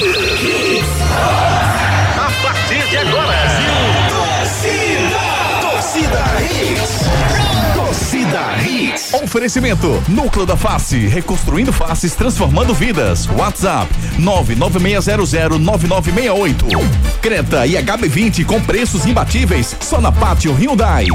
A partir de agora. Torcida Hits. Torcida Hits. Oferecimento: Núcleo da Face, reconstruindo faces, transformando vidas. WhatsApp: 996009968. Creta e HB20 com preços imbatíveis só na Pátio Hyundai.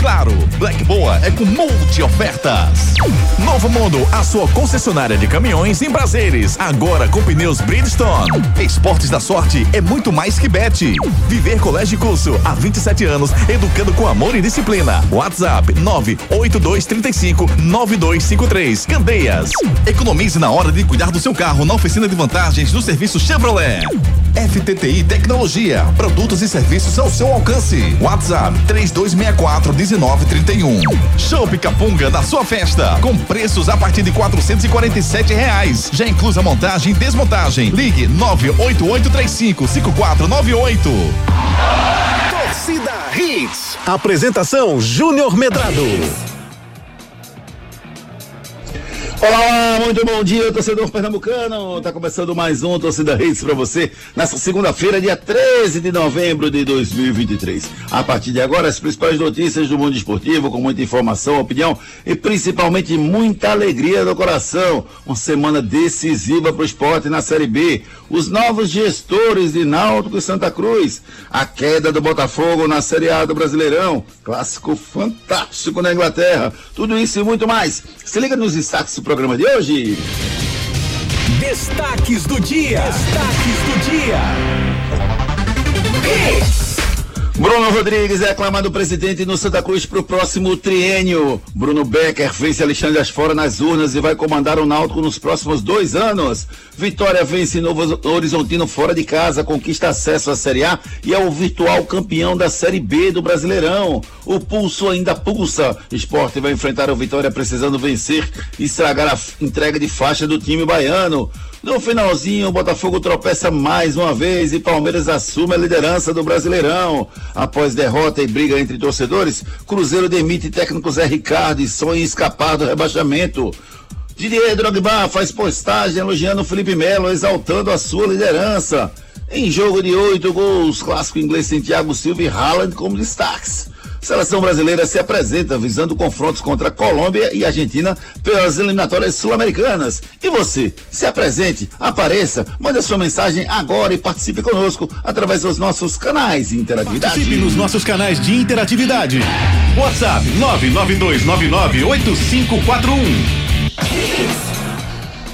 Claro, Black Boa é com multi ofertas. Novo Mundo, a sua concessionária de caminhões em prazeres, agora com pneus Bridgestone. Esportes da Sorte é muito mais que bet. Viver Colégio Curso há 27 anos, educando com amor e disciplina. WhatsApp 98235 9253. Candeias. Economize na hora de cuidar do seu carro na oficina de vantagens do serviço Chevrolet. FTTI Tecnologia, produtos e serviços ao seu alcance. WhatsApp 3264 1931. Show Capunga da sua festa, com preços a partir de 447 reais. Já inclusa montagem e desmontagem. Ligue 98835 5498. Torcida Hits. Apresentação Júnior Medrado. Olá, muito bom dia, torcedor pernambucano. Tá começando mais um Torcida Hits para você nessa segunda-feira, dia 13 de novembro de 2023. A partir de agora, as principais notícias do mundo esportivo, com muita informação, opinião e principalmente muita alegria no coração. Uma semana decisiva para o esporte na Série B. Os novos gestores de Náutico e Santa Cruz. A queda do Botafogo na Série A do Brasileirão. Clássico fantástico na Inglaterra. Tudo isso e muito mais. Se liga nos destaques programa de hoje. Destaques do dia. Destaques do dia. Hits. Bruno Rodrigues é aclamado presidente no Santa Cruz para o próximo triênio. Bruno Becker vence Alexandre Asfora nas urnas e vai comandar o Náutico nos próximos dois anos. Vitória vence Novo Horizontino fora de casa, conquista acesso à Série A e é o virtual campeão da Série B do Brasileirão. O pulso ainda pulsa. Esporte vai enfrentar o Vitória precisando vencer e estragar a entrega de faixa do time baiano. No finalzinho, o Botafogo tropeça mais uma vez e Palmeiras assume a liderança do Brasileirão. Após derrota e briga entre torcedores, Cruzeiro demite técnico Zé Ricardo e sonha em escapar do rebaixamento. Didier Drogba faz postagem elogiando Felipe Melo, exaltando a sua liderança. Em jogo de oito gols, clássico inglês tem Thiago Silva e Haaland como destaques. Seleção brasileira se apresenta visando confrontos contra Colômbia e Argentina pelas eliminatórias sul-americanas. E você, se apresente, apareça, mande a sua mensagem agora e participe conosco através dos nossos canais de interatividade. Participe nos nossos canais de interatividade. WhatsApp 992998541.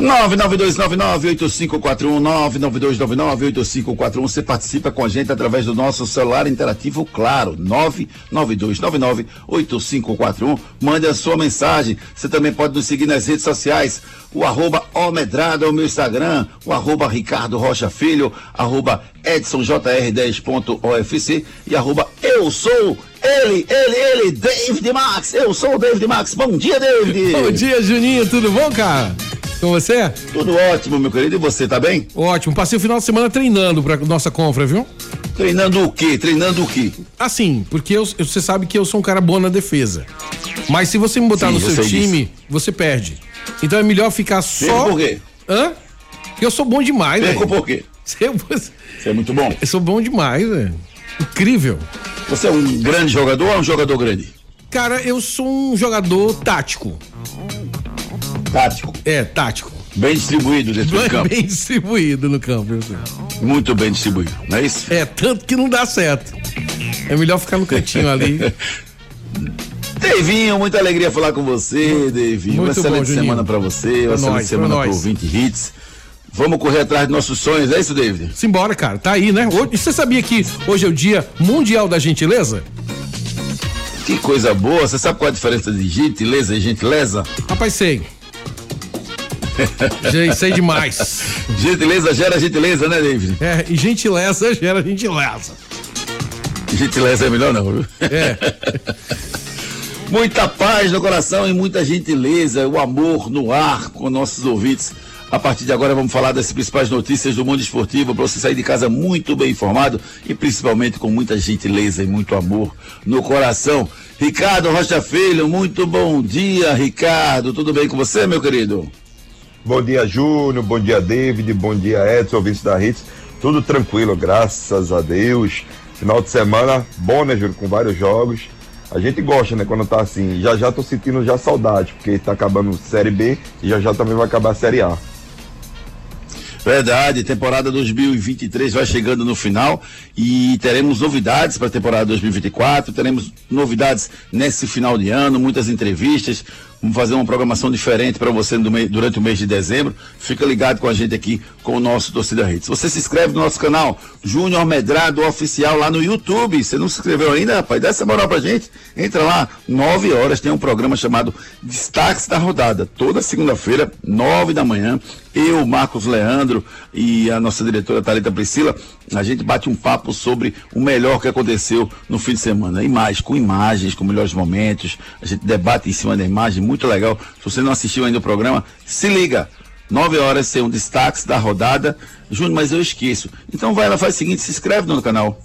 992998541 992998541 Você participa com a gente através do nosso celular interativo, claro, 992998541 Mande a sua mensagem. Você também pode nos seguir nas redes sociais. O arroba Omedrado é o meu Instagram, o arroba Ricardo Rocha Filho, arroba EdsonJR10.ofc e arroba eu sou ele, ele, ele, David Max. Eu sou o David Max. Bom dia, David. Bom dia, Juninho. Tudo bom, cara? Com você? Tudo ótimo, meu querido. E você, tá bem? Ótimo. Passei o final de semana treinando pra nossa confra, viu? Treinando o quê? Treinando o quê? Assim, porque eu, você sabe que eu sou um cara bom na defesa. Mas se você me botar Sim, no eu seu time, você perde. Então é melhor ficar Perco só. por quê? Hã? Porque eu sou bom demais, Perco velho. por quê? Eu, Você é muito bom. eu sou bom demais, velho. Incrível. Você é um grande jogador ou é um jogador grande? Cara, eu sou um jogador tático. Tático. É, tático. Bem distribuído dentro do campo. Bem distribuído no campo. Muito bem distribuído, não é isso? É, tanto que não dá certo. É melhor ficar no cantinho ali. Davinho, muita alegria falar com você, Davinho. Uma excelente bom, semana pra você, uma Pra excelente nós, semana nós. 20 hits. Vamos correr atrás dos nossos sonhos, é isso, David? Simbora, cara. Tá aí, né? E você sabia que hoje é o dia mundial da gentileza? Que coisa boa. Você sabe qual é a diferença de gentileza e gentileza? Rapaz, sei. sei, sei demais. Gentileza gera gentileza, né, David? É, e gentileza gera gentileza. Gentileza é melhor não, viu? É. Muita paz no coração e muita gentileza, o amor no ar com nossos ouvintes. A partir de agora vamos falar das principais notícias do mundo esportivo para você sair de casa muito bem informado e principalmente com muita gentileza e muito amor no coração. Ricardo Rocha Filho, muito bom dia, Ricardo. Tudo bem com você, meu querido? Bom dia, Júnior. Bom dia, David. Bom dia, Edson, ouvinte da Hits. Tudo tranquilo, graças a Deus. Final de semana bom, né, Júnior? Com vários jogos. A gente gosta, né, quando tá assim. Já já tô sentindo já saudade, porque tá acabando Série B e já já também vai acabar a Série A. Verdade, temporada 2023 vai chegando no final e teremos novidades para a temporada 2024, teremos novidades nesse final de ano, muitas entrevistas, Vamos fazer uma programação diferente para você durante o mês de dezembro. Fica ligado com a gente aqui com o nosso Torcida Hits. Você se inscreve no nosso canal Júnior Medrado Oficial lá no YouTube. Você não se inscreveu ainda, rapaz? Dá essa moral pra gente. Entra lá, 9 horas, tem um programa chamado Destaques da Rodada. Toda segunda-feira, 9 da manhã. Eu, Marcos Leandro e a nossa diretora Thalita Priscila, a gente bate um papo sobre o melhor que aconteceu no fim de semana. Mais, com imagens, com melhores momentos. A gente debate em cima da imagem muito legal. Se você não assistiu ainda o programa, se liga. 9 horas tem um destaque da rodada. Júnior, mas eu esqueço. Então vai lá, faz o seguinte, se inscreve no canal.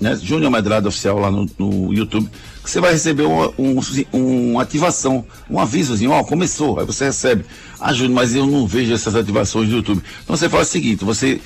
Né? Júnior Medrado Oficial lá no, no, YouTube. Você vai receber uma, um, uma ativação, um avisozinho, ó, começou. Aí você recebe. Ah, Júnior, mas eu não vejo essas ativações do YouTube. Então você faz o seguinte, você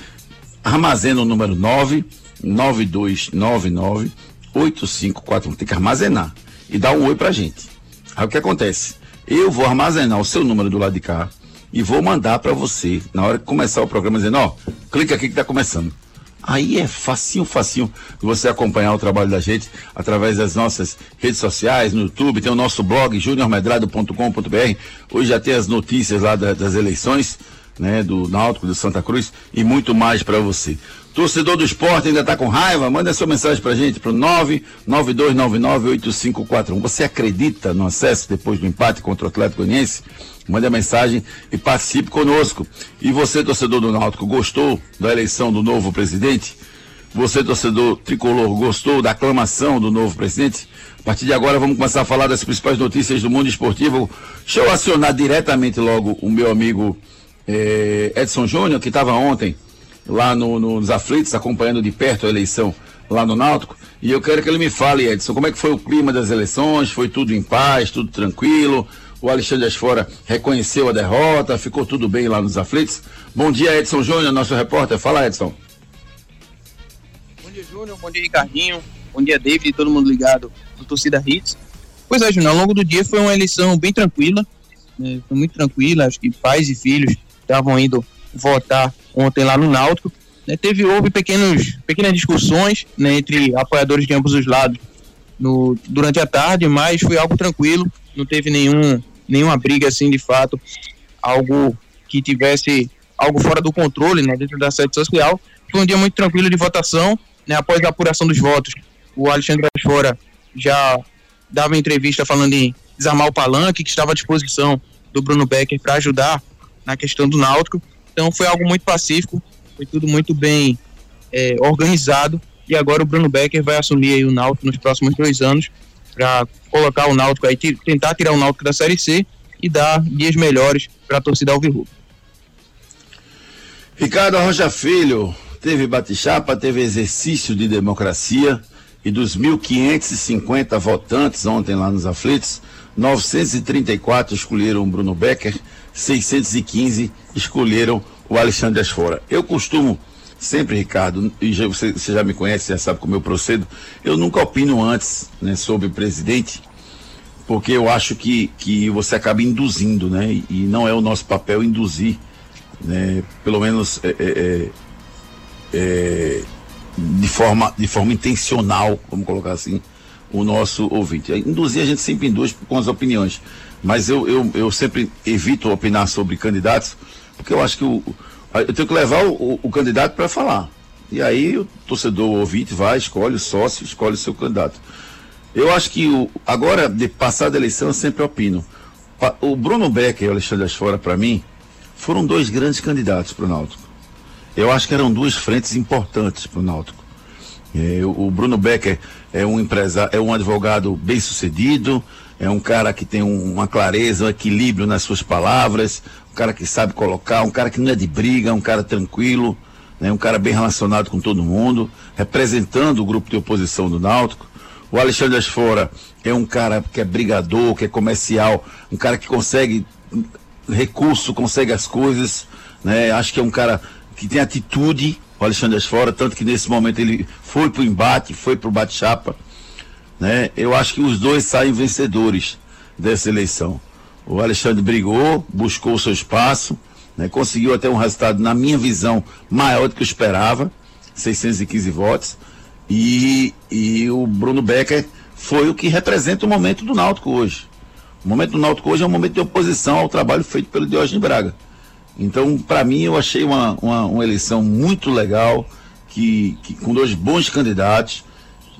armazena o número 9 9299 8541. Tem que armazenar e dar um oi pra gente. Aí o que acontece? Eu vou armazenar o seu número do lado de cá e vou mandar para você, na hora que começar o programa, dizendo, ó, clica aqui que está começando. Aí é facinho, facinho você acompanhar o trabalho da gente através das nossas redes sociais, no YouTube, tem o nosso blog juniormedrado.com.br. Hoje já tem as notícias lá da, das eleições, né, do Náutico, do Santa Cruz e muito mais para você. Torcedor do esporte ainda está com raiva? Manda sua mensagem para gente para o 992998541. Você acredita no acesso depois do empate contra o Atlético Goianiense? Mande a mensagem e participe conosco. E você, torcedor do Náutico, gostou da eleição do novo presidente? Você, torcedor tricolor, gostou da aclamação do novo presidente? A partir de agora vamos começar a falar das principais notícias do mundo esportivo. Deixa eu acionar diretamente logo o meu amigo eh, Edson Júnior, que estava ontem lá no, nos aflitos, acompanhando de perto a eleição lá no Náutico. E eu quero que ele me fale, Edson, como é que foi o clima das eleições? Foi tudo em paz, tudo tranquilo? O Alexandre Asfora reconheceu a derrota, ficou tudo bem lá nos aflitos. Bom dia, Edson Júnior, nosso repórter. Fala, Edson. Bom dia, Júnior. Bom dia, Ricardinho. Bom dia, David todo mundo ligado no Torcida Hits. Pois é, Júnior, ao longo do dia foi uma eleição bem tranquila, né? foi muito tranquila, acho que pais e filhos estavam indo votar ontem lá no Náutico. Né, teve, houve pequenos, pequenas discussões né, entre apoiadores de ambos os lados no, durante a tarde, mas foi algo tranquilo, não teve nenhum, nenhuma briga assim de fato, algo que tivesse algo fora do controle né, dentro da sede social. Foi um dia muito tranquilo de votação, né, após a apuração dos votos. O Alexandre Fora já dava entrevista falando em desarmar o palanque, que estava à disposição do Bruno Becker para ajudar na questão do Náutico. Então foi algo muito pacífico, foi tudo muito bem é, organizado. E agora o Bruno Becker vai assumir o Náutico nos próximos dois anos para colocar o Náutico aí, tentar tirar o Náutico da Série C e dar dias melhores para a torcida Alvirrubro. Ricardo Rocha Filho, teve bate-chapa, teve exercício de democracia e dos 1.550 votantes ontem lá nos aflitos, 934 escolheram Bruno Becker, 615 escolheram o Alexandre Asfora. Eu costumo sempre, Ricardo, e já, você, você, já me conhece, já sabe como eu procedo, eu nunca opino antes né, sobre presidente, porque eu acho que, que você acaba induzindo, né? E, e não é o nosso papel induzir, né? Pelo menos é, é, é, é, de, forma, de forma intencional, vamos colocar assim, o nosso ouvinte. Induzir a gente sempre induz com as opiniões mas eu, eu, eu sempre evito opinar sobre candidatos, porque eu acho que o, eu tenho que levar o, o candidato para falar. E aí o torcedor o ouvinte vai, escolhe o sócio, escolhe o seu candidato. Eu acho que o, agora, de passada a eleição, eu sempre opino. O Bruno Becker e o Alexandre Asfora, para mim, foram dois grandes candidatos para o Náutico. Eu acho que eram duas frentes importantes para o Náutico. É, o Bruno Becker é um empresário, é um advogado bem sucedido, é um cara que tem um, uma clareza, um equilíbrio nas suas palavras, um cara que sabe colocar, um cara que não é de briga, um cara tranquilo, né, um cara bem relacionado com todo mundo, representando o grupo de oposição do Náutico. O Alexandre Asfora é um cara que é brigador, que é comercial, um cara que consegue recurso, consegue as coisas, né? Acho que é um cara que tem atitude, o Alexandre Fora, tanto que nesse momento ele foi pro embate, foi pro bate-chapa, né? Eu acho que os dois saem vencedores dessa eleição. O Alexandre brigou, buscou o seu espaço, né? conseguiu até um resultado, na minha visão, maior do que eu esperava, 615 votos, e, e o Bruno Becker foi o que representa o momento do Náutico hoje. O momento do Náutico hoje é um momento de oposição ao trabalho feito pelo Diógenes Braga. Então, para mim, eu achei uma, uma, uma, eleição muito legal, que, que, com dois bons candidatos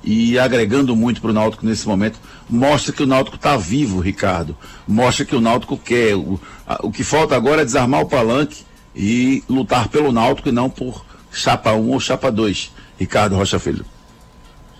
e agregando muito para o Náutico nesse momento, mostra que o Náutico está vivo, Ricardo. Mostra que o Náutico quer. O, a, o que falta agora é desarmar o palanque e lutar pelo Náutico e não por chapa 1 ou chapa 2. Ricardo Rocha Filho.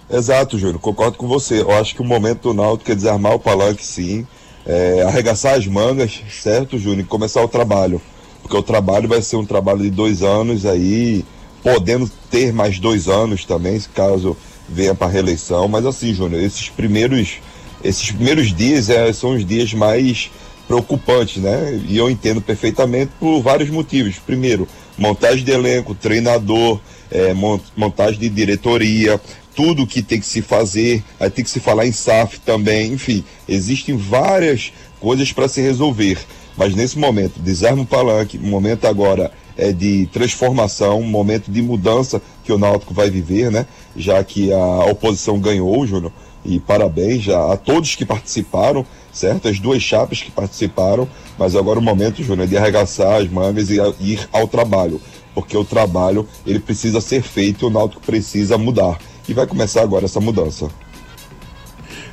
Exato, Júnior, concordo com você. Eu acho que o momento do Náutico é desarmar o palanque, sim, é, arregaçar as mangas, certo, Júnior, e começar o trabalho. Porque o trabalho vai ser um trabalho de dois anos aí, podendo ter mais dois anos também, caso venha para reeleição. Mas assim, Júnior, esses primeiros, esses primeiros dias é, são os dias mais preocupantes, né? E eu entendo perfeitamente por vários motivos. Primeiro, montagem de elenco, treinador, é, montagem de diretoria, tudo que tem que se fazer, aí tem que se falar em SAF também, enfim, existem várias coisas para se resolver. Mas nesse momento, desarme o palanque, momento agora é de transformação, momento de mudança que o Náutico vai viver, né? Já que a oposição ganhou, Júnior, e parabéns já a todos que participaram, certo? As duas chapas que participaram, mas agora o momento, Júnior, é de arregaçar as mangas e ir ao trabalho, porque o trabalho ele precisa ser feito o Náutico precisa mudar e vai começar agora essa mudança.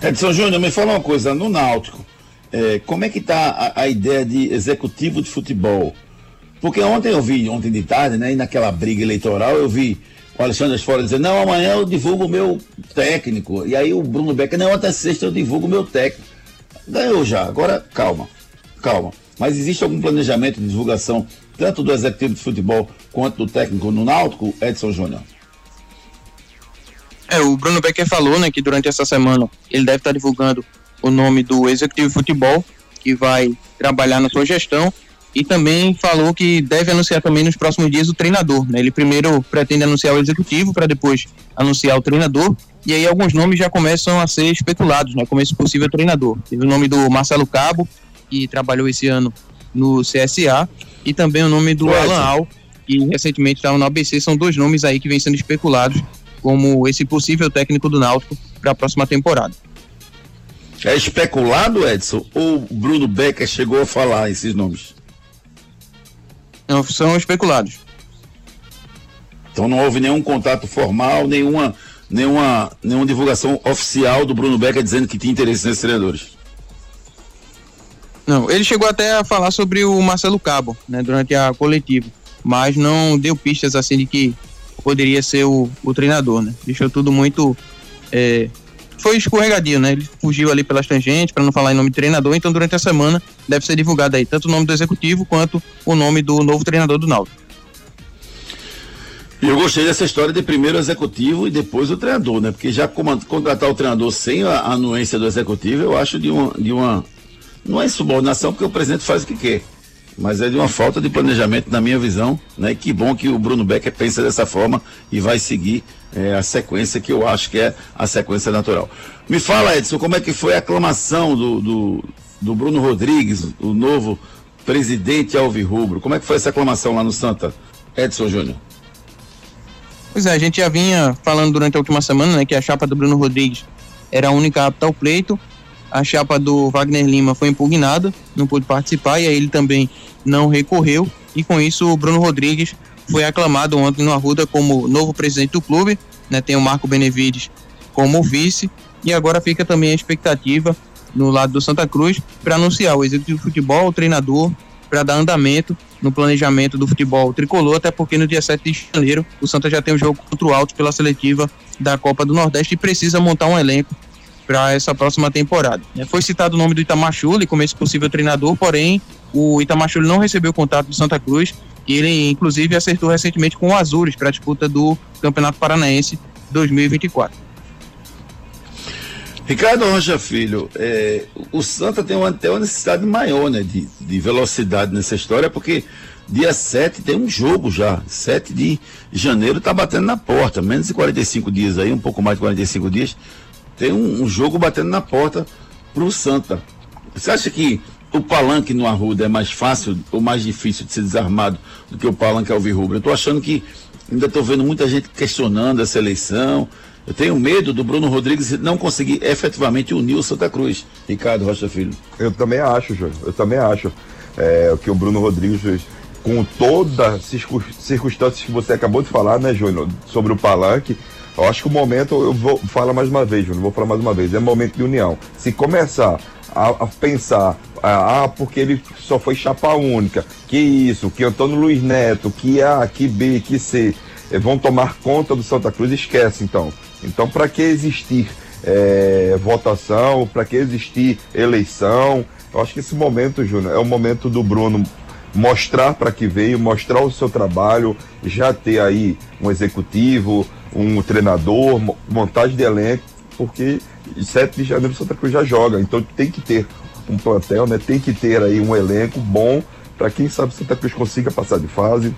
Edson Júnior, me fala uma coisa, no Náutico, é, como é que está a, a, ideia de executivo de futebol? Porque ontem eu vi, ontem de tarde, né, e naquela briga eleitoral, eu vi o Alexandre Fora dizer, não, amanhã eu divulgo o meu técnico. E aí o Bruno Becker, não, até sexta eu divulgo o meu técnico. Ganhou já, agora calma, calma. Mas existe algum planejamento de divulgação, tanto do executivo de futebol quanto do técnico no Náutico, Edson Júnior? É, o Bruno Becker falou, né, que durante essa semana ele deve estar divulgando o nome do executivo de futebol, que vai trabalhar na sua gestão, e também falou que deve anunciar também nos próximos dias o treinador, né? Ele primeiro pretende anunciar o executivo para depois anunciar o treinador, e aí alguns nomes já começam a ser especulados, né, como esse possível treinador. Teve o nome do Marcelo Cabo, que trabalhou esse ano no CSA, e também o nome do Alan Al, que recentemente estava no ABC, são dois nomes aí que vêm sendo especulados como esse possível técnico do Náutico para a próxima temporada. É especulado, Edson? Ou Bruno Becker chegou a falar esses nomes? São especulados. Então não houve nenhum contato formal, nenhuma, nenhuma, nenhuma divulgação oficial do Bruno Becker dizendo que tinha interesse nesses treinadores. Não, ele chegou até a falar sobre o Marcelo Cabo, né, durante a coletiva, mas não deu pistas assim de que poderia ser o, o treinador, né? Deixou tudo muito. É, foi escorregadio, né? Ele fugiu ali pelas tangentes, para não falar em nome de treinador, então durante a semana deve ser divulgado aí tanto o nome do executivo quanto o nome do novo treinador do Náutico. Eu gostei dessa história de primeiro o executivo e depois o treinador, né? Porque já contratar o treinador sem a anuência do executivo, eu acho de uma. De uma não é subordinação, porque o presidente faz o que quer mas é de uma falta de planejamento, na minha visão, né? Que bom que o Bruno Becker pensa dessa forma e vai seguir é, a sequência que eu acho que é a sequência natural. Me fala, Edson, como é que foi a aclamação do, do, do Bruno Rodrigues, o novo presidente Alvirrubro? Como é que foi essa aclamação lá no Santa, Edson Júnior? Pois é, a gente já vinha falando durante a última semana, né, que a chapa do Bruno Rodrigues era a única apta ao pleito a chapa do Wagner Lima foi impugnada, não pôde participar e aí ele também não recorreu. E com isso, o Bruno Rodrigues foi aclamado ontem no Arruda como novo presidente do clube. Né, tem o Marco Benevides como vice. E agora fica também a expectativa no lado do Santa Cruz para anunciar o executivo de futebol, o treinador, para dar andamento no planejamento do futebol tricolor, até porque no dia 7 de janeiro o Santa já tem um jogo contra o Alto pela seletiva da Copa do Nordeste e precisa montar um elenco para essa próxima temporada. É, foi citado o nome do Itamachule como esse possível treinador, porém o Itamachule não recebeu contato do Santa Cruz e ele inclusive acertou recentemente com o Azures para a disputa do Campeonato Paranaense 2024. Ricardo Rocha Filho, é, o Santa tem uma, tem uma necessidade maior né, de, de velocidade nessa história, porque dia 7 tem um jogo já. 7 de janeiro está batendo na porta. Menos de 45 dias aí, um pouco mais de 45 dias. Tem um, um jogo batendo na porta para o Santa. Você acha que o palanque no Arruda é mais fácil ou mais difícil de ser desarmado do que o palanque Alvirrubro? Eu estou achando que ainda estou vendo muita gente questionando essa eleição. Eu tenho medo do Bruno Rodrigues não conseguir efetivamente unir o Santa Cruz. Ricardo Rocha Filho. Eu também acho, Júlio. Eu também acho é, que o Bruno Rodrigues, com todas as circunstâncias que você acabou de falar, né, Júnior, sobre o palanque, eu acho que o momento, eu vou falar mais uma vez, Júnior, vou falar mais uma vez, é momento de união. Se começar a, a pensar, ah, porque ele só foi chapa única, que isso, que Antônio Luiz Neto, que A, que B, que C, eh, vão tomar conta do Santa Cruz, esquece então. Então, para que existir é, votação, para que existir eleição? Eu acho que esse momento, Júnior, é o momento do Bruno mostrar para que veio, mostrar o seu trabalho, já ter aí um executivo, um treinador, montagem de elenco, porque 7 de janeiro o Santa Cruz já joga, então tem que ter um plantel, né? Tem que ter aí um elenco bom para quem sabe Santa Cruz consiga passar de fase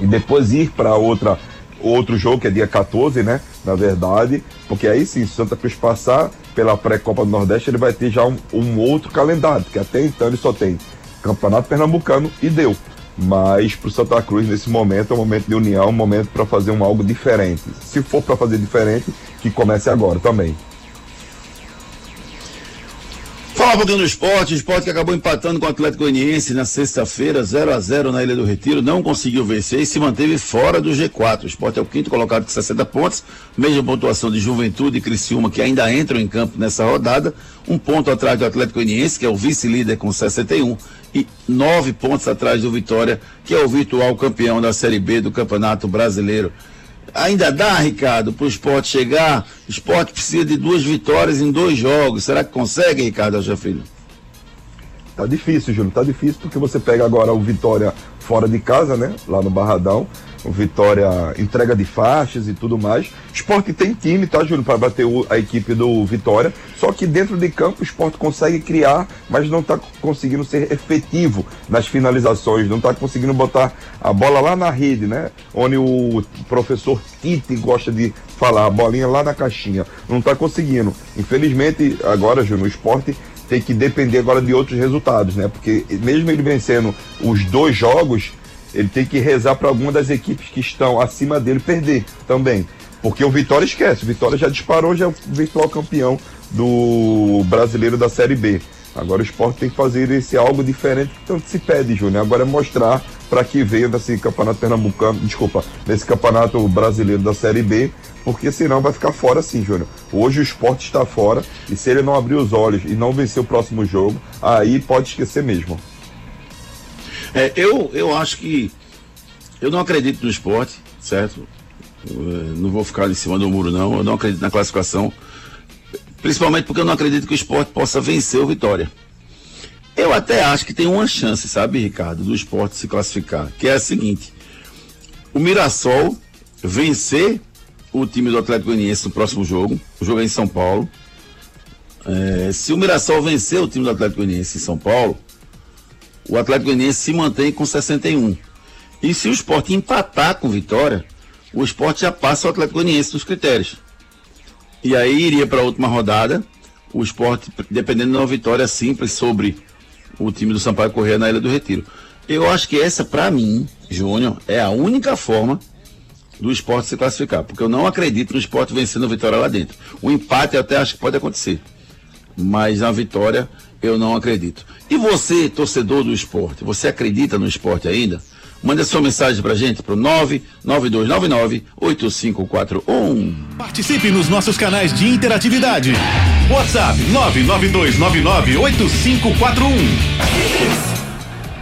e depois ir para outra outro jogo, que é dia 14, né? Na verdade, porque aí sim, se Santa Cruz passar pela pré-Copa do Nordeste, ele vai ter já um, um outro calendário, porque até então ele só tem Campeonato Pernambucano e deu. Mas para o Santa Cruz, nesse momento, é um momento de união, um momento para fazer um algo diferente. Se for para fazer diferente, que comece agora também. Fala um pouquinho do esporte, o esporte que acabou empatando com o Atlético Goianiense na sexta-feira, 0 a 0 na Ilha do Retiro, não conseguiu vencer e se manteve fora do G4. O esporte é o quinto colocado com 60 pontos, mesma pontuação de Juventude e Criciúma, que ainda entram em campo nessa rodada, um ponto atrás do Atlético Goianiense, que é o vice-líder com 61, e nove pontos atrás do Vitória, que é o virtual campeão da Série B do Campeonato Brasileiro. Ainda dá, Ricardo, para o esporte chegar? O esporte precisa de duas vitórias em dois jogos. Será que consegue, Ricardo Alja Filho? Tá difícil, Júnior. Tá difícil porque você pega agora o Vitória fora de casa, né? Lá no Barradão o Vitória entrega de faixas e tudo mais. Esporte tem time, tá, Júlio, para bater o, a equipe do Vitória. Só que dentro de campo o esporte consegue criar, mas não está conseguindo ser efetivo nas finalizações, não está conseguindo botar a bola lá na rede, né? Onde o professor Tite gosta de falar, a bolinha lá na caixinha. Não está conseguindo. Infelizmente, agora, Júlio, o esporte tem que depender agora de outros resultados, né? Porque mesmo ele vencendo os dois jogos, ele tem que rezar para alguma das equipes que estão acima dele perder também. Porque o Vitória esquece, o Vitória já disparou, já é o virtual campeão do brasileiro da Série B. Agora o esporte tem que fazer esse algo diferente que tanto se pede, Júnior. Agora é mostrar para que veio nesse campeonato pernambucano, desculpa, nesse campeonato brasileiro da Série B, porque senão vai ficar fora sim, Júnior. Hoje o esporte está fora e se ele não abrir os olhos e não vencer o próximo jogo, aí pode esquecer mesmo. É, eu, eu acho que. Eu não acredito no esporte, certo? Eu, não vou ficar em cima do muro, não. Eu não acredito na classificação. Principalmente porque eu não acredito que o esporte possa vencer o Vitória. Eu até acho que tem uma chance, sabe, Ricardo, do esporte se classificar, que é a seguinte: o Mirassol vencer o time do Atlético Goianiense no próximo jogo, o jogo é em São Paulo. É, se o Mirassol vencer o time do Atlético Goianiense em São Paulo, o Atlético Goianiense se mantém com 61. E se o esporte empatar com vitória, o esporte já passa o Atlético Goianiense nos critérios. E aí iria para a última rodada, o esporte, dependendo de uma vitória simples sobre o time do Sampaio Correia na Ilha do Retiro. Eu acho que essa, para mim, Júnior, é a única forma do esporte se classificar, porque eu não acredito no esporte vencendo a vitória lá dentro. O empate eu até acho que pode acontecer, mas a vitória eu não acredito. E você, torcedor do esporte, você acredita no esporte ainda? Manda sua mensagem pra gente pro 99299-8541. Participe nos nossos canais de interatividade. WhatsApp 99299-8541.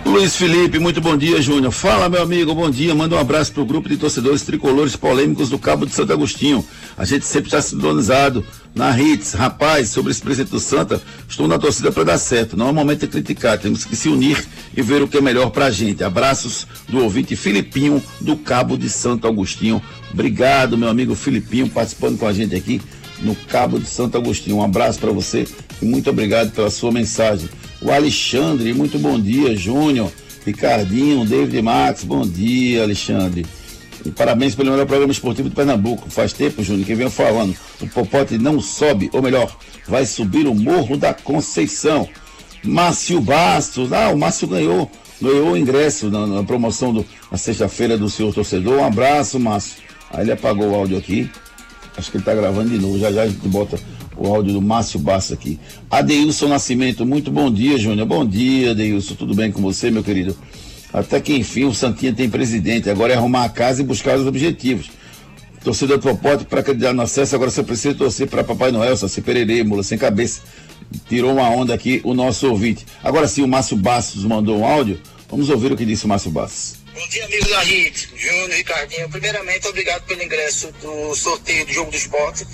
Luiz Felipe, muito bom dia, Júnior. Fala, meu amigo, bom dia. Manda um abraço pro grupo de torcedores tricolores polêmicos do Cabo de Santo Agostinho. A gente sempre está sintonizado na Hits. Rapaz, sobre esse presidente do Santa, estou na torcida para dar certo. Não é momento de criticar, temos que se unir e ver o que é melhor pra gente. Abraços do ouvinte Filipinho, do Cabo de Santo Agostinho. Obrigado, meu amigo Filipinho, participando com a gente aqui no Cabo de Santo Agostinho. Um abraço para você e muito obrigado pela sua mensagem. O Alexandre, muito bom dia, Júnior, Ricardinho, David Max, bom dia, Alexandre. E parabéns pelo melhor programa esportivo de Pernambuco. Faz tempo, Júnior, que vem falando. O Popote não sobe, ou melhor, vai subir o Morro da Conceição. Márcio Bastos, ah, o Márcio ganhou, ganhou o ingresso na, na promoção do, na sexta-feira do senhor torcedor. Um abraço, Márcio. Aí ele apagou o áudio aqui. Acho que ele está gravando de novo. Já já a gente bota o áudio do Márcio Bastos aqui. Adeilson Nascimento, muito bom dia, Júnior. Bom dia, Adeilson. Tudo bem com você, meu querido? Até que enfim o Santinha tem presidente. Agora é arrumar a casa e buscar os objetivos. Torcedor do Popote, para acreditar no acesso, agora você precisa torcer para Papai Noel, Saci Pererê, Mula Sem Cabeça. Tirou uma onda aqui o nosso ouvinte. Agora sim, o Márcio Bastos mandou um áudio. Vamos ouvir o que disse o Márcio Bastos. Bom dia, amigos da RIT, Júnior, Ricardinho. Primeiramente, obrigado pelo ingresso do sorteio do jogo do esporte.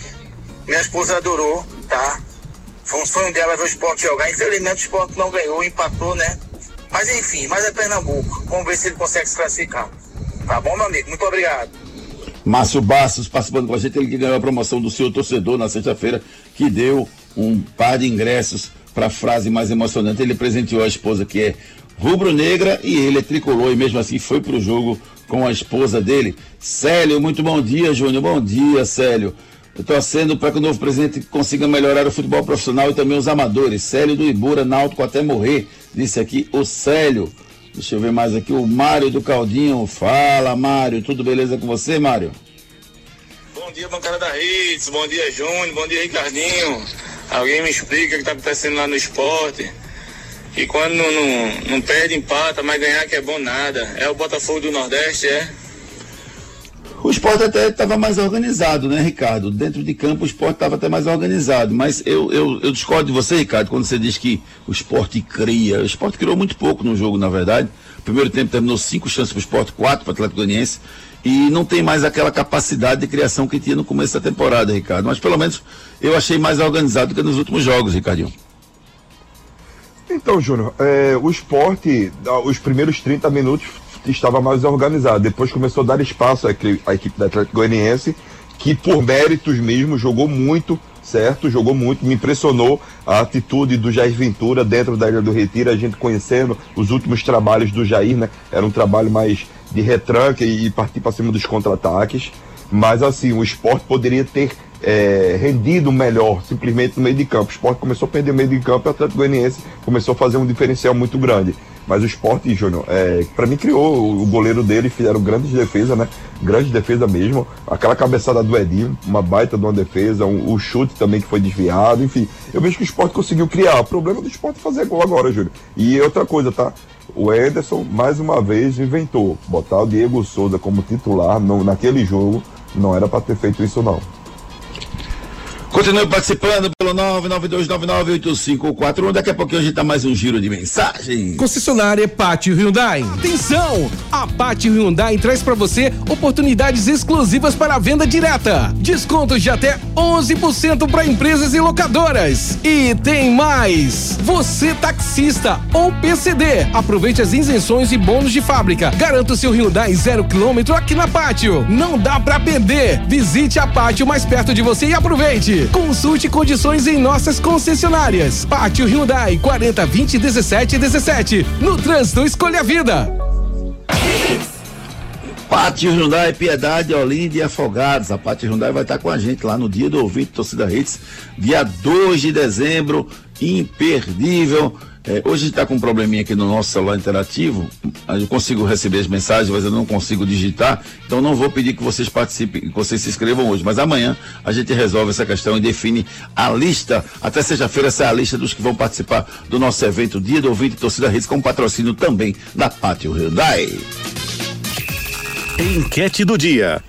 Minha esposa adorou, tá? Foi um sonho dela ver o esporte jogar. Infelizmente, o esporte não ganhou, empatou, né? Mas enfim, mas é Pernambuco. Vamos ver se ele consegue se classificar. Tá bom, meu amigo? Muito obrigado. Márcio Bastos participando com a gente, ele que ganhou a promoção do seu torcedor na sexta-feira, que deu um par de ingressos para a frase mais emocionante. Ele presenteou a esposa que é rubro-negra e ele é tricolor e mesmo assim foi para o jogo com a esposa dele. Célio, muito bom dia, Júnior. Bom dia, Célio. Torcendo para que o novo presidente consiga melhorar o futebol profissional e também os amadores. Célio do Ibura, Náutico até morrer, disse aqui o Célio. Deixa eu ver mais aqui, o Mário do Caldinho. Fala, Mário, tudo beleza com você, Mário? Bom dia, bancada da Hits, bom dia, Júnior, bom dia, Ricardinho. Alguém me explica o que está acontecendo lá no esporte. E quando não, não, não perde, empata, mas ganhar que é bom nada. É o Botafogo do Nordeste, é? O esporte até estava mais organizado, né, Ricardo? Dentro de campo o esporte estava até mais organizado. Mas eu, eu, eu, discordo de você, Ricardo, quando você diz que o esporte cria. O esporte criou muito pouco no jogo, na verdade. O primeiro tempo terminou cinco chances para o esporte, quatro para o Atlético Goianiense. E não tem mais aquela capacidade de criação que tinha no começo da temporada, Ricardo. Mas pelo menos eu achei mais organizado do que nos últimos jogos, Ricardinho. Então, Júnior, é, o esporte, os primeiros 30 minutos estava mais organizado. Depois começou a dar espaço à, à equipe da Atlético Goianiense, que por méritos mesmo jogou muito, certo? Jogou muito, me impressionou a atitude do Jair Ventura dentro da Ilha do Retiro, a gente conhecendo os últimos trabalhos do Jair, né? Era um trabalho mais de retranca e, partir para cima dos contra-ataques. Mas assim, o esporte poderia ter é, rendido melhor simplesmente no meio de campo. O esporte começou a perder o meio de campo e o Atlético Goianiense começou a fazer um diferencial muito grande. Mas o esporte, Júnior, é, para mim criou o goleiro dele, fizeram grandes defesas, né? Grande defesa mesmo. Aquela cabeçada do Edinho, uma baita de uma defesa, um, o chute também que foi desviado, enfim. Eu vejo que o esporte conseguiu criar. O problema do esporte é fazer gol agora, Júnior. E outra coisa, tá? O Ederson, mais uma vez, inventou. Botar o Diego Souza como titular no, naquele jogo, não era para ter feito isso, não. Continue participando pelo 992998541. Daqui a pouquinho a gente dá mais um giro de mensagens. Concessionária Pátio Hyundai. Atenção! A Pátio Hyundai traz para você oportunidades exclusivas para a venda direta. Descontos de até 11% para empresas e locadoras. E tem mais! Você taxista ou PCD, aproveite as isenções e bônus de fábrica. Garanta o seu Hyundai zero quilômetro aqui na Pátio. Não dá para perder. Visite a Pátio mais perto de você e aproveite. Consulte condições em nossas concessionárias. Pátio Hyundai 40 20 17 17. No trânsito, escolha a vida. Pátio Hyundai, Piedade, Olinda e Afogados. A Pátio Hyundai vai estar com a gente lá no dia do ouvinte Torcida Hits, dia 2 de dezembro, imperdível. É, hoje está com um probleminha aqui no nosso celular interativo. Eu consigo receber as mensagens, mas eu não consigo digitar. Então não vou pedir que vocês participem, que vocês se inscrevam hoje. Mas amanhã a gente resolve essa questão e define a lista. Até sexta-feira, essa é a lista dos que vão participar do nosso evento Dia do Ouvinte Torcida Redes, com patrocínio também da Pátio Hyundai. Enquete do dia.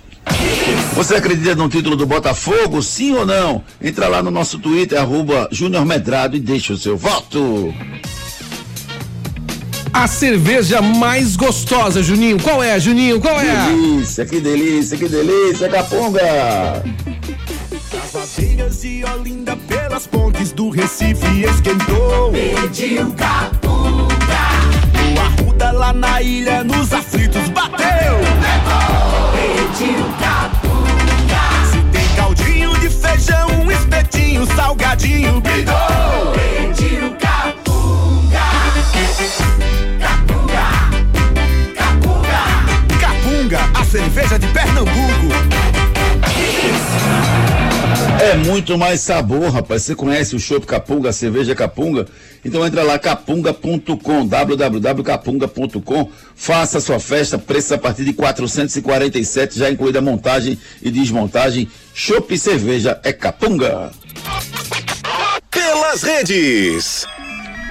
Você acredita no título do Botafogo, sim ou não? Entra lá no nosso Twitter, arroba Júnior Medrado e deixa o seu voto. A cerveja mais gostosa, Juninho. Qual é, Juninho? Qual é? Delícia, que delícia, que delícia, Capunga! As vadeiras de Olinda pelas pontes do Recife esquentou. Pediu Capunga. O Arruda lá na ilha nos aflitos bateu. Levou. Caldinho Capunga. Se tem caldinho de feijão, um espetinho, salgadinho, bidô. o Capunga. Capunga. Capunga. Capunga, a cerveja de Pernambuco. É muito mais sabor, rapaz. Você conhece o Chopp Capunga, a cerveja Capunga? Então entra lá, capunga.com, www.capunga.com. Faça sua festa, preço a partir de 447, já incluída montagem e desmontagem. Chopp e cerveja é Capunga. Pelas redes.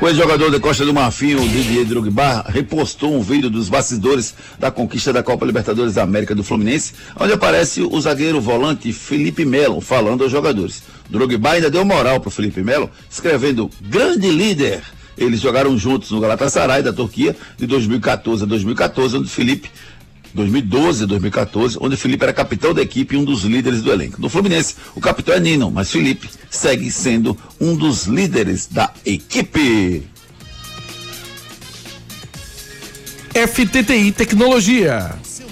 O ex-jogador da Costa do Marfim, o Didier Drogba, repostou um vídeo dos bastidores da conquista da Copa Libertadores da América do Fluminense, onde aparece o zagueiro volante Felipe Melo falando aos jogadores. Drogba ainda deu moral para Felipe Melo, escrevendo grande líder. Eles jogaram juntos no Galatasaray da Turquia de 2014 a 2014, onde Felipe 2012 2014, onde Felipe era capitão da equipe e um dos líderes do elenco. No Fluminense, o capitão é Nino, mas Felipe segue sendo um dos líderes da equipe. FTTI Tecnologia.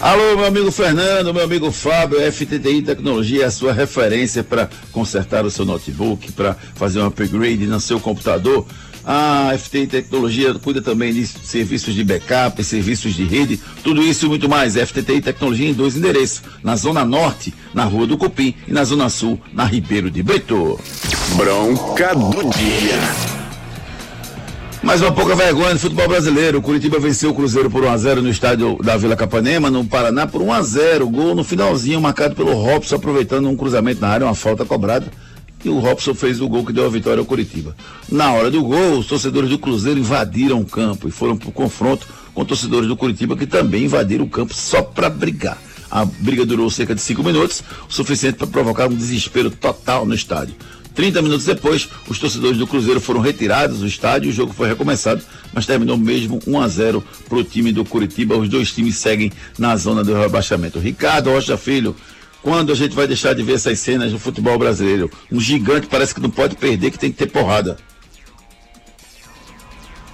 Alô, meu amigo Fernando, meu amigo Fábio, FTTI Tecnologia é a sua referência para consertar o seu notebook, para fazer um upgrade no seu computador. A FTI Tecnologia cuida também de serviços de backup, serviços de rede, tudo isso e muito mais. FTTI Tecnologia em dois endereços, na Zona Norte, na Rua do Cupim, e na Zona Sul, na Ribeiro de Brito. Bronca do dia. Mais uma pouca vergonha no futebol brasileiro. O Curitiba venceu o Cruzeiro por 1x0 no estádio da Vila Capanema, no Paraná, por 1x0. Gol no finalzinho, marcado pelo Robson, aproveitando um cruzamento na área, uma falta cobrada. E o Robson fez o gol que deu a vitória ao Curitiba. Na hora do gol, os torcedores do Cruzeiro invadiram o campo e foram para o confronto com torcedores do Curitiba que também invadiram o campo só para brigar. A briga durou cerca de cinco minutos, o suficiente para provocar um desespero total no estádio. 30 minutos depois, os torcedores do Cruzeiro foram retirados do estádio o jogo foi recomeçado, mas terminou mesmo 1 a 0 para o time do Curitiba. Os dois times seguem na zona do rebaixamento. Ricardo Rocha Filho, quando a gente vai deixar de ver essas cenas no futebol brasileiro? Um gigante parece que não pode perder, que tem que ter porrada.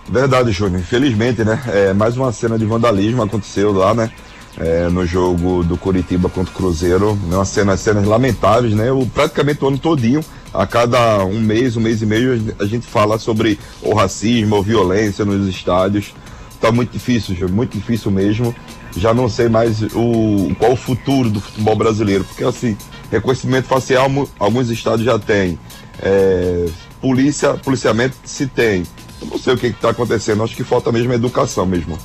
Verdade, Júnior. Infelizmente, né? É, mais uma cena de vandalismo aconteceu lá, né? É, no jogo do Curitiba contra o Cruzeiro. Uma cena, cenas lamentáveis, né? O, praticamente o ano todinho a cada um mês, um mês e meio, a gente fala sobre o racismo, ou violência nos estádios. Tá muito difícil, muito difícil mesmo. Já não sei mais o, qual o futuro do futebol brasileiro, porque assim, reconhecimento facial alguns estádios já têm. É, polícia, policiamento se tem. Eu não sei o que está acontecendo, acho que falta mesmo educação mesmo.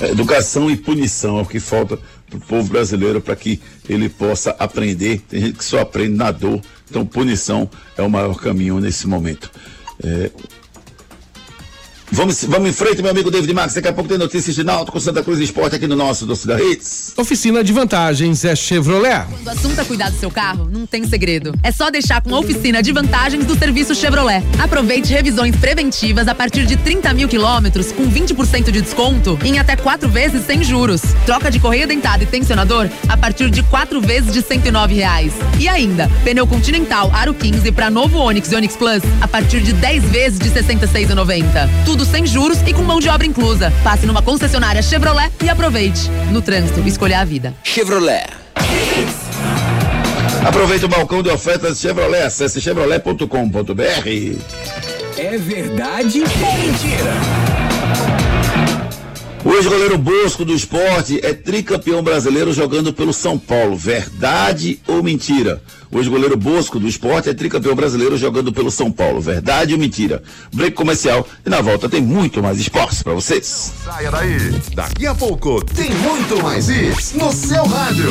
Educação e punição é o que falta para o povo brasileiro para que ele possa aprender. Tem gente que só aprende na dor, então punição é o maior caminho nesse momento. É, Vamos, vamos em frente, meu amigo David Max. Daqui a pouco tem notícias de Náutico, Santa Cruz Esporte aqui no nosso Doce da Hits. Oficina de vantagens é Chevrolet. Quando o assunto é cuidar do seu carro, não tem segredo. É só deixar com a oficina de vantagens do serviço Chevrolet. Aproveite revisões preventivas a partir de 30 mil quilômetros com 20% de desconto em até quatro vezes sem juros. Troca de correia dentada e tensionador a partir de quatro vezes de 109 reais. E ainda, pneu Continental Aro 15 para novo Onix e Onix Plus a partir de 10 vezes de 66,90. Tudo sem juros e com mão de obra inclusa. Passe numa concessionária Chevrolet e aproveite. No trânsito, escolha a vida. Chevrolet. Aproveite o balcão de ofertas Chevrolet. Acesse chevrolet.com.br. É verdade ou mentira? O ex-goleiro Bosco do esporte é tricampeão brasileiro jogando pelo São Paulo. Verdade ou mentira? O ex-goleiro Bosco do esporte é tricampeão brasileiro jogando pelo São Paulo. Verdade ou mentira? Break comercial e na volta tem muito mais esportes para vocês. Saia daí. Daqui a pouco tem muito mais isso no seu rádio.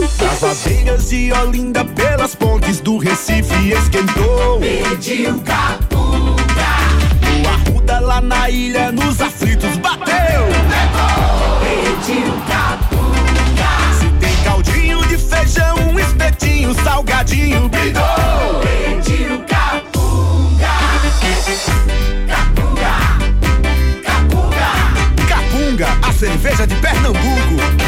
As abelhas de Olinda pelas pontes do Recife esquentou. Pediu capunga. O Arruda lá na ilha nos aflitos bateu. Levou. Pediu capunga. Se tem caldinho de feijão, um espetinho, salgadinho, bidou. Pediu capunga. Capunga. Capunga. Capunga, a cerveja de Pernambuco.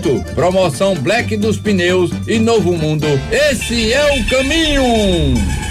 Promoção Black dos Pneus e Novo Mundo. Esse é o caminho.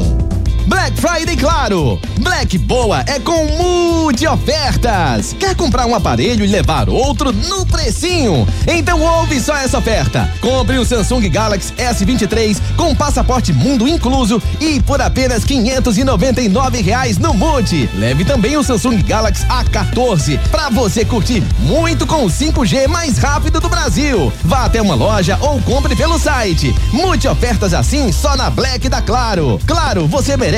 う Black Friday Claro. Black Boa é com multi ofertas. Quer comprar um aparelho e levar outro no precinho? Então ouve só essa oferta. Compre um Samsung Galaxy S23 com passaporte mundo incluso e por apenas 599 reais no multi. Leve também o Samsung Galaxy A14 para você curtir muito com o 5G mais rápido do Brasil. Vá até uma loja ou compre pelo site. Multi ofertas assim só na Black da Claro. Claro, você merece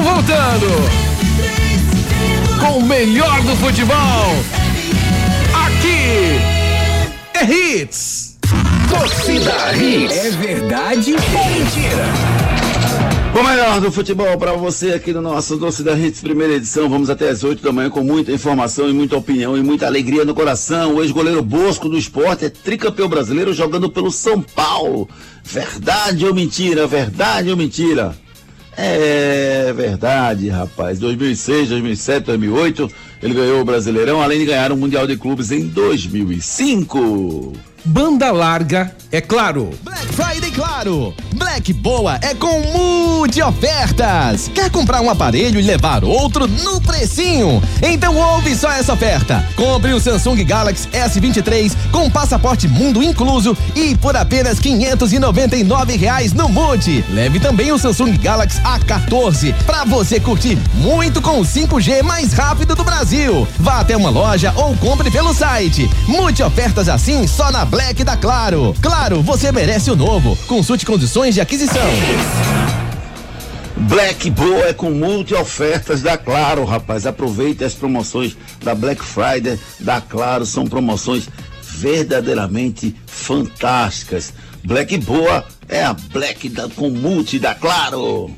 Estamos voltando com o melhor do futebol. Aqui é Hits. Torcida Hits. É verdade ou mentira? O melhor do futebol para você aqui no nosso Doce da Hits, primeira edição. Vamos até as 8 da manhã com muita informação e muita opinião e muita alegria no coração. O ex-goleiro Bosco do esporte é tricampeão brasileiro jogando pelo São Paulo. Verdade ou mentira? Verdade ou mentira? É verdade, rapaz. 2006, 2007, 2008, ele ganhou o Brasileirão, além de ganhar o Mundial de Clubes em 2005. Banda larga, é claro. Black Friday Claro. Black Boa é com multi ofertas. Quer comprar um aparelho e levar outro no precinho? Então ouve só essa oferta. Compre o Samsung Galaxy S23 com passaporte mundo incluso e por apenas 599 reais no multi. Leve também o Samsung Galaxy A14 para você curtir muito com o 5G mais rápido do Brasil. Vá até uma loja ou compre pelo site. Multi ofertas assim só na Black da Claro. Claro, você merece o novo. Consulte condições de aquisição. Black Boa é com multi ofertas da Claro, rapaz. Aproveite as promoções da Black Friday da Claro, são promoções verdadeiramente fantásticas. Black Boa é a Black da, com multi da Claro.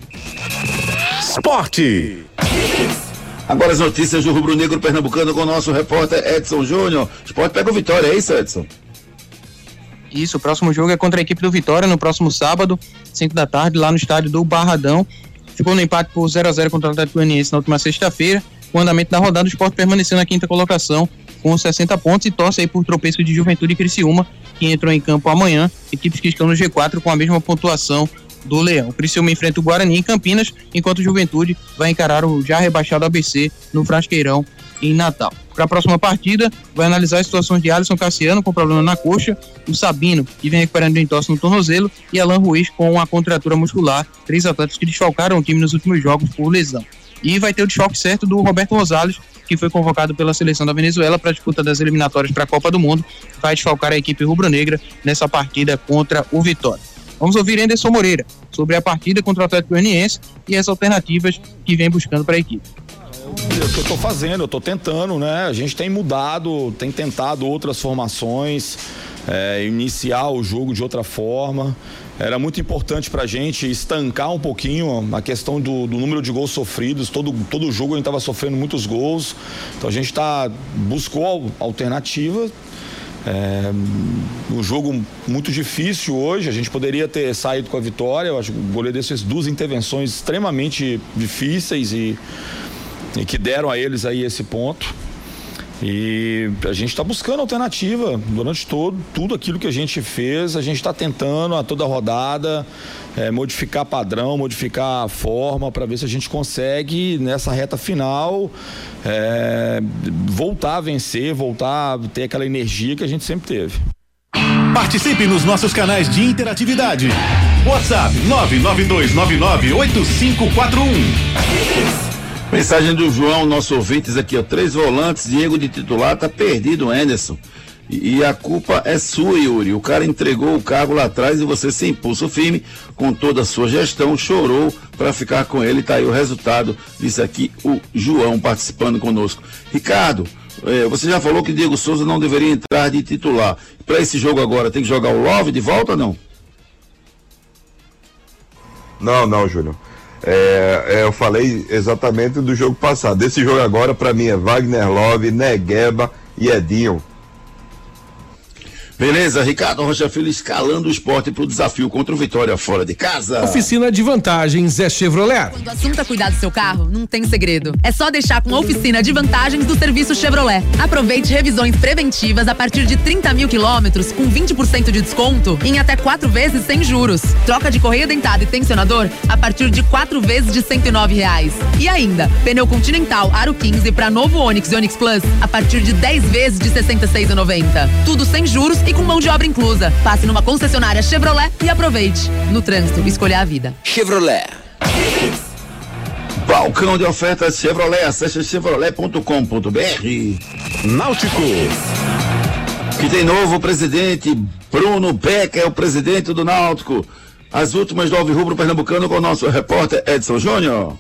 Esporte. Agora as notícias do Rubro Negro Pernambucano com o nosso repórter Edson Júnior. Esporte pega o Vitória, é isso, Edson? Isso, o próximo jogo é contra a equipe do Vitória no próximo sábado, 5 da tarde, lá no estádio do Barradão. Ficou no empate por 0 a 0 contra o Atlético Goianiense na última sexta-feira. O andamento da rodada, o esporte permaneceu na quinta colocação com 60 pontos e torce aí por tropeço de Juventude e Criciúma, que entram em campo amanhã. Equipes que estão no G4 com a mesma pontuação do Leão. O Criciúma enfrenta o Guarani em Campinas, enquanto o Juventude vai encarar o já rebaixado ABC no Frasqueirão em Natal. Para a próxima partida, vai analisar as situações de Alisson Cassiano com problema na coxa, o Sabino, que vem recuperando entorse no tornozelo, e Alan Ruiz com a contratura muscular, três atletas que desfalcaram o time nos últimos jogos por lesão. E vai ter o desfalque certo do Roberto Rosales, que foi convocado pela seleção da Venezuela para a disputa das eliminatórias para a Copa do Mundo, vai desfalcar a equipe rubro-negra nessa partida contra o Vitória. Vamos ouvir Anderson Moreira sobre a partida contra o Atlético Goianiense e as alternativas que vem buscando para a equipe. É eu tô fazendo, eu tô tentando, né? A gente tem mudado, tem tentado outras formações, é, iniciar o jogo de outra forma. Era muito importante pra gente estancar um pouquinho a questão do, do número de gols sofridos. Todo, todo jogo a gente estava sofrendo muitos gols. Então a gente tá, buscou alternativa. É, um jogo muito difícil hoje, a gente poderia ter saído com a vitória. Eu acho que o goleiro fez duas intervenções extremamente difíceis e e que deram a eles aí esse ponto. E a gente está buscando alternativa durante todo tudo aquilo que a gente fez, a gente está tentando a toda rodada é, modificar padrão, modificar a forma para ver se a gente consegue nessa reta final é, voltar a vencer, voltar a ter aquela energia que a gente sempre teve. Participe nos nossos canais de interatividade. WhatsApp 992998541. Mensagem do João, nosso ouvintes aqui, ó. Três volantes, Diego de titular, tá perdido, Anderson. E, e a culpa é sua, Yuri. O cara entregou o cargo lá atrás e você, sem impulso firme, com toda a sua gestão, chorou para ficar com ele. Tá aí o resultado, disse aqui o João participando conosco. Ricardo, eh, você já falou que Diego Souza não deveria entrar de titular. Para esse jogo agora, tem que jogar o Love de volta ou não? Não, não, Júnior. É, é, eu falei exatamente do jogo passado. Esse jogo agora, para mim, é Wagner Love, Negueba e Edinho. Beleza, Ricardo Rocha Filho escalando o esporte para o desafio contra o Vitória fora de casa. Oficina de vantagens é Chevrolet. Quando o assunto é cuidar do seu carro, não tem segredo. É só deixar com a oficina de vantagens do serviço Chevrolet. Aproveite revisões preventivas a partir de 30 mil quilômetros com 20% de desconto em até quatro vezes sem juros. Troca de correia dentada e tensionador a partir de quatro vezes de 109 reais. E ainda, pneu Continental Aro 15 para novo Onix e Onix Plus a partir de 10 vezes de 66,90. Tudo sem juros e com mão de obra inclusa. Passe numa concessionária Chevrolet e aproveite. No trânsito, escolha a vida. Chevrolet. Balcão de ofertas Chevrolet, acesse chevrolet.com.br. Náutico. Que tem novo presidente, Bruno Becker é o presidente do Náutico. As últimas do Alvirrubro Pernambucano com o nosso repórter Edson Júnior.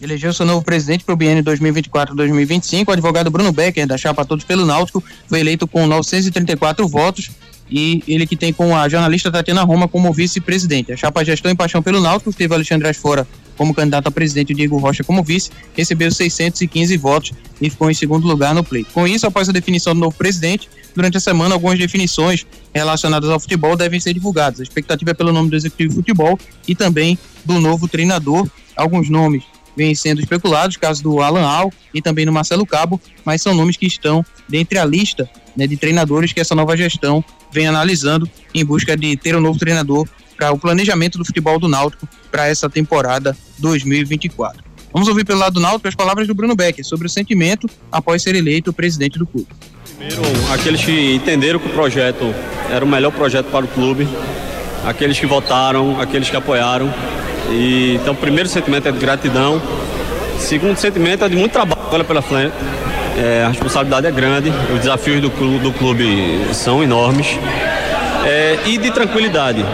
Elegeu seu novo presidente para o biênio 2024-2025. O advogado Bruno Becker, da chapa Todos pelo Náutico, foi eleito com 934 votos. e ele que tem com a jornalista Tatiana Roma como vice-presidente. A chapa Gestão e Paixão pelo Náutico teve Alexandre Asfora como candidato a presidente e Diego Rocha como vice, recebeu 615 votos e ficou em segundo lugar no pleito. Com isso, após a definição do novo presidente, durante a semana algumas definições relacionadas ao futebol devem ser divulgadas. A expectativa é pelo nome do executivo de futebol e também do novo treinador. Alguns nomes vêm sendo especulados, caso do Alan Al e também do Marcelo Cabo, mas são nomes que estão dentre a lista né, de treinadores que essa nova gestão vem analisando em busca de ter um novo treinador para o planejamento do futebol do Náutico para essa temporada 2024. Vamos ouvir pelo lado do Náutico as palavras do Bruno Becker sobre o sentimento após ser eleito presidente do clube. Primeiro, aqueles que entenderam que o projeto era o melhor projeto para o clube, aqueles que votaram, aqueles que apoiaram. E, então, o primeiro sentimento é de gratidão. Segundo sentimento é de muito trabalho pela frente. É, a responsabilidade é grande, os desafios do clube, do clube são enormes. É, e de tranquilidade.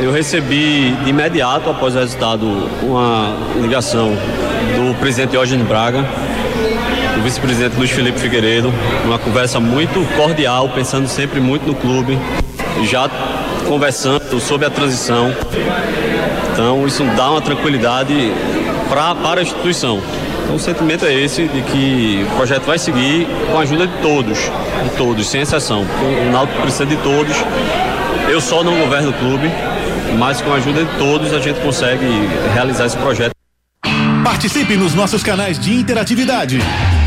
Eu recebi de imediato, após o resultado, uma ligação do presidente Eugênio Braga, do vice-presidente Luiz Felipe Figueiredo, uma conversa muito cordial, pensando sempre muito no clube, já conversando sobre a transição. Então isso dá uma tranquilidade pra, para a instituição. Então o sentimento é esse de que o projeto vai seguir com a ajuda de todos, de todos, sem exceção. Porque o Náutico precisa de todos. Eu só não governo o clube, mas com a ajuda de todos a gente consegue realizar esse projeto. Participe nos nossos canais de interatividade.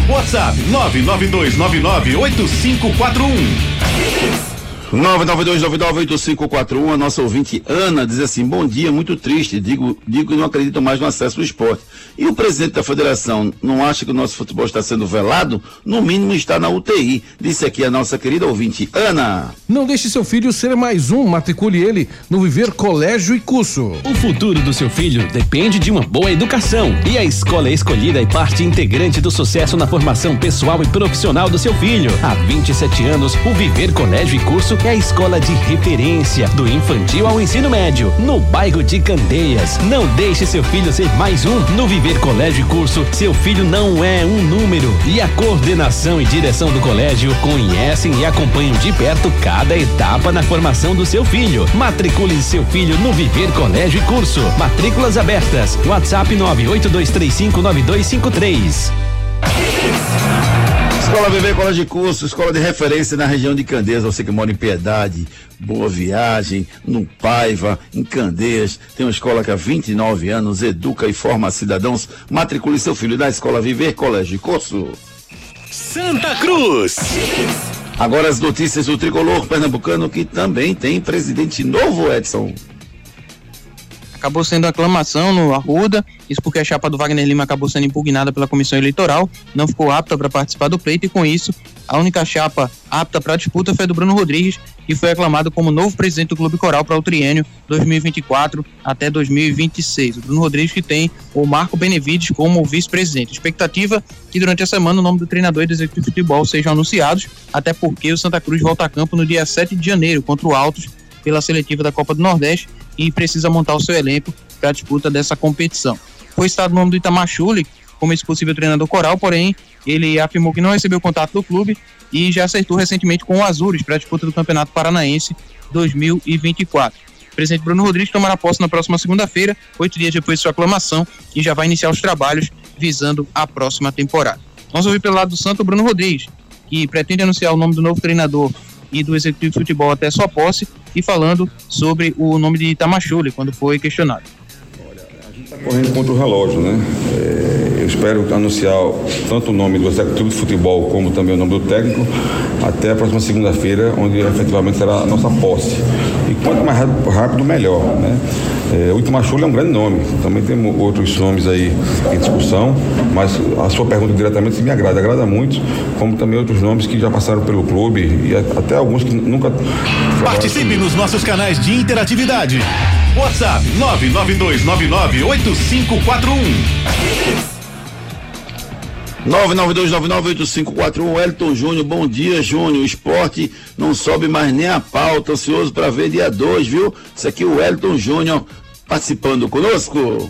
WhatsApp 992998541. 992998541, a nossa ouvinte Ana diz assim: Bom dia, muito triste. Digo, digo que não acredito mais no acesso ao esporte. E o presidente da federação não acha que o nosso futebol está sendo velado? No mínimo está na UTI. Disse aqui a nossa querida ouvinte Ana. Não deixe seu filho ser mais um, matricule ele no Viver Colégio e Curso. O futuro do seu filho depende de uma boa educação. E a escola escolhida é parte integrante do sucesso na formação pessoal e profissional do seu filho. Há 27 anos, o Viver Colégio e Curso é a escola de referência do infantil ao ensino médio, no bairro de Candeias. Não deixe seu filho ser mais um. No Viver Colégio e Curso, seu filho não é um número. E a coordenação e direção do colégio conhecem e acompanham de perto cada etapa na formação do seu filho. Matricule seu filho no Viver Colégio e Curso. Matrículas abertas. WhatsApp 982359253. Escola Viver Colégio de Curso, escola de referência na região de Candeias. Você que mora em Piedade, Boa Viagem, no Paiva, em Candeias. Tem uma escola que há 29 anos educa e forma cidadãos. Matricule seu filho na escola Viver Colégio de Curso. Santa Cruz. Agora as notícias do tricolor pernambucano que também tem presidente novo, Edson. Acabou sendo aclamação no Arruda, isso porque a chapa do Wagner Lima acabou sendo impugnada pela comissão eleitoral, não ficou apta para participar do pleito e com isso a única chapa apta para disputa foi a do Bruno Rodrigues, que foi aclamado como novo presidente do Clube Coral para o triênio 2024 até 2026. O Bruno Rodrigues que tem o Marco Benevides como vice-presidente. Expectativa que durante a semana o nome do treinador e do executivo de futebol sejam anunciados, até porque o Santa Cruz volta a campo no dia 7 de janeiro contra o Altos pela seletiva da Copa do Nordeste e precisa montar o seu elenco para a disputa dessa competição. Foi citado o nome do Itamar Schulli como esse possível treinador coral, porém ele afirmou que não recebeu contato do clube e já acertou recentemente com o Azures para a disputa do Campeonato Paranaense 2024. O presidente Bruno Rodrigues tomará posse na próxima segunda-feira, oito dias depois de sua aclamação, e já vai iniciar os trabalhos visando a próxima temporada. Vamos ouvir pelo lado do Santo Bruno Rodrigues, que pretende anunciar o nome do novo treinador e do executivo de futebol até sua posse, e falando sobre o nome de Itamachule, quando foi questionado. correndo contra o relógio, né? É, eu espero anunciar tanto o nome do executivo de futebol como também o nome do técnico até a próxima segunda-feira, onde efetivamente será a nossa posse. E quanto mais rápido melhor, né? É, o Itamachule é um grande nome, também temos outros nomes aí em discussão, mas a sua pergunta diretamente me agrada, agrada muito, como também outros nomes que já passaram pelo clube e até alguns que nunca Participe nos nossos canais de interatividade. WhatsApp 992998541. 992998541 Elton Júnior, bom dia Júnior, o esporte não sobe mais nem a pauta, ansioso para ver dia 2, viu? Isso aqui é o Elton Júnior participando conosco.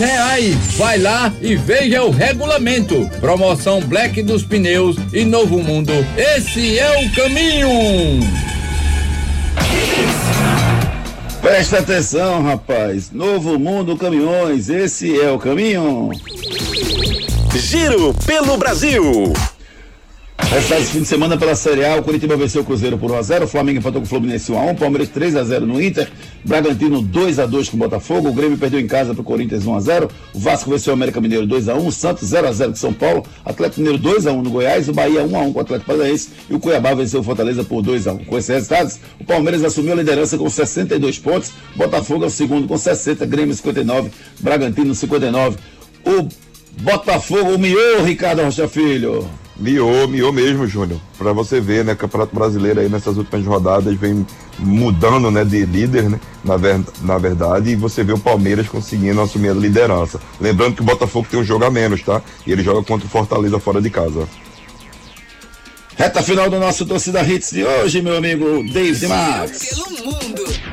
reais. Vai lá e veja o regulamento. Promoção Black dos Pneus e Novo Mundo. Esse é o caminho. Presta atenção, rapaz. Novo Mundo Caminhões, esse é o caminho. Giro pelo Brasil. Resultados de fim de semana pela Série A, o Curitiba venceu o Cruzeiro por 1x0, o Flamengo empatou com o Fluminense 1x1, Palmeiras 3x0 no Inter, Bragantino 2x2 com o Botafogo, o Grêmio perdeu em casa pro Corinthians 1x0, o Vasco venceu o América Mineiro 2x1, o Santos 0x0 com São Paulo, Atlético Mineiro 2x1 no Goiás, o Bahia 1x1 com o Atlético Paranaense e o Cuiabá venceu o Fortaleza por 2x1. Com esses resultados, o Palmeiras assumiu a liderança com 62 pontos, Botafogo é o segundo com 60, Grêmio 59, Bragantino 59. O Botafogo miou, Ricardo Rocha Filho. Miou, miou mesmo, Júnior. Pra você ver, né? Campeonato Brasileiro aí nessas últimas rodadas vem mudando, né? De líder, né? Na, ver, na verdade, e você vê o Palmeiras conseguindo assumir a liderança. Lembrando que o Botafogo tem um jogo a menos, tá? E ele joga contra o Fortaleza fora de casa. Reta final do nosso Torcida Hits de hoje, meu amigo David Max. Pelo mundo.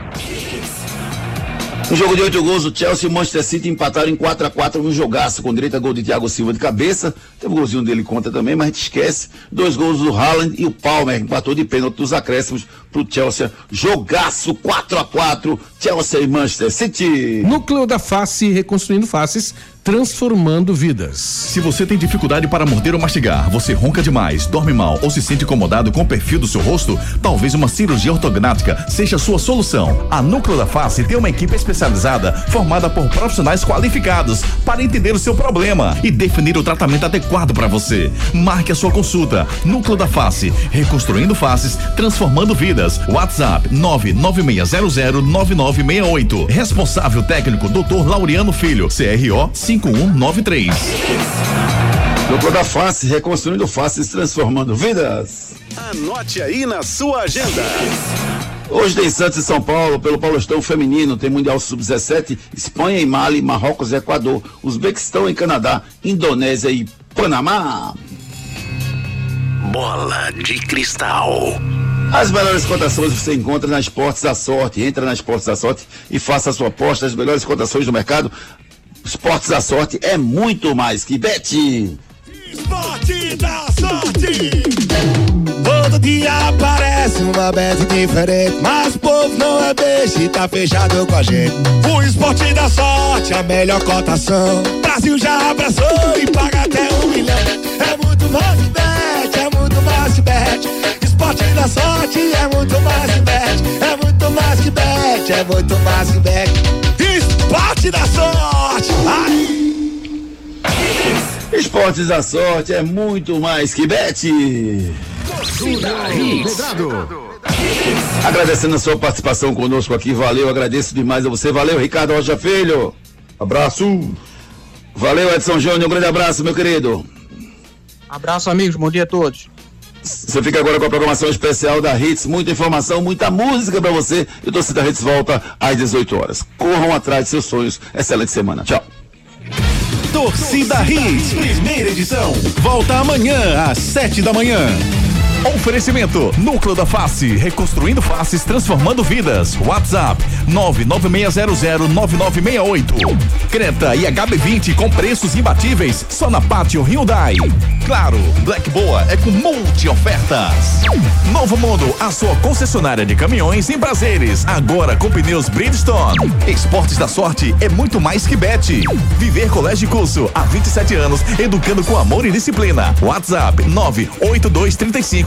Um jogo de oito gols, o Chelsea e o Manchester City empataram em 4 a 4 no jogaço, com direito a gol de Thiago Silva de cabeça. Teve um golzinho dele contra também, mas a gente esquece. Dois gols do Haaland e o Palmer empatou de pênalti dos acréscimos pro Chelsea. Jogaço 4 a 4 Chelsea e Manchester City. Núcleo da Face, reconstruindo faces, transformando vidas. Se você tem dificuldade para morder ou mastigar, você ronca demais, dorme mal ou se sente incomodado com o perfil do seu rosto, talvez uma cirurgia ortognática seja a sua solução. A Núcleo da Face tem uma equipe especializada formada por profissionais qualificados para entender o seu problema e definir o tratamento adequado para você. Marque a sua consulta. Núcleo da Face, reconstruindo faces, transformando vidas. WhatsApp 996009968. Responsável técnico Dr. Laureano Filho, CRO 5193. Núcleo da Face, reconstruindo faces, transformando vidas. Anote aí na sua agenda. Hoje tem Santos e São Paulo pelo Paulistão Feminino, tem Mundial Sub-17, Espanha e Mali, Marrocos e Equador, Uzbequistão e Canadá, Indonésia e Panamá. Bola de cristal. As melhores cotações você encontra na Esportes da Sorte. Entra na Esportes da Sorte e faça a sua aposta. As melhores cotações do mercado. Esportes da Sorte é muito mais que bet. Esporte da sorte. Todo dia aparece uma bet diferente, mas o povo não é beijo e tá fechado com a gente. O esporte da sorte, a melhor cotação. Brasil já abraçou e paga até um milhão. É muito mais que bet, é muito mais que bet. Esporte da sorte é muito mais que bet, é muito mais que bet, é muito mais que bet. Esporte da sorte. Ai. Esportes da Sorte é muito mais que bet. Agradecendo a sua participação conosco aqui, valeu, agradeço demais a você, valeu Ricardo Rocha Filho. Abraço. Valeu Edson Júnior, um grande abraço, meu querido. Abraço, amigos. Bom dia a todos. Você fica agora com a programação especial da Hits, muita informação, muita música pra você. E o Torcida Hits volta às 18 horas. Corram atrás de seus sonhos. Excelente semana. Tchau. Torcida Hits, primeira edição. Volta amanhã às sete da manhã. Oferecimento Núcleo da Face, reconstruindo faces, transformando vidas. WhatsApp 996009968. Creta e HB20 com preços imbatíveis só na Pátio Hyundai. Claro, Black Boa é com multi ofertas. Novo Mundo, a sua concessionária de caminhões em prazeres, agora com pneus Bridgestone. Esportes da Sorte é muito mais que bet. Viver Colégio Curso há 27 anos, educando com amor e disciplina. WhatsApp 98235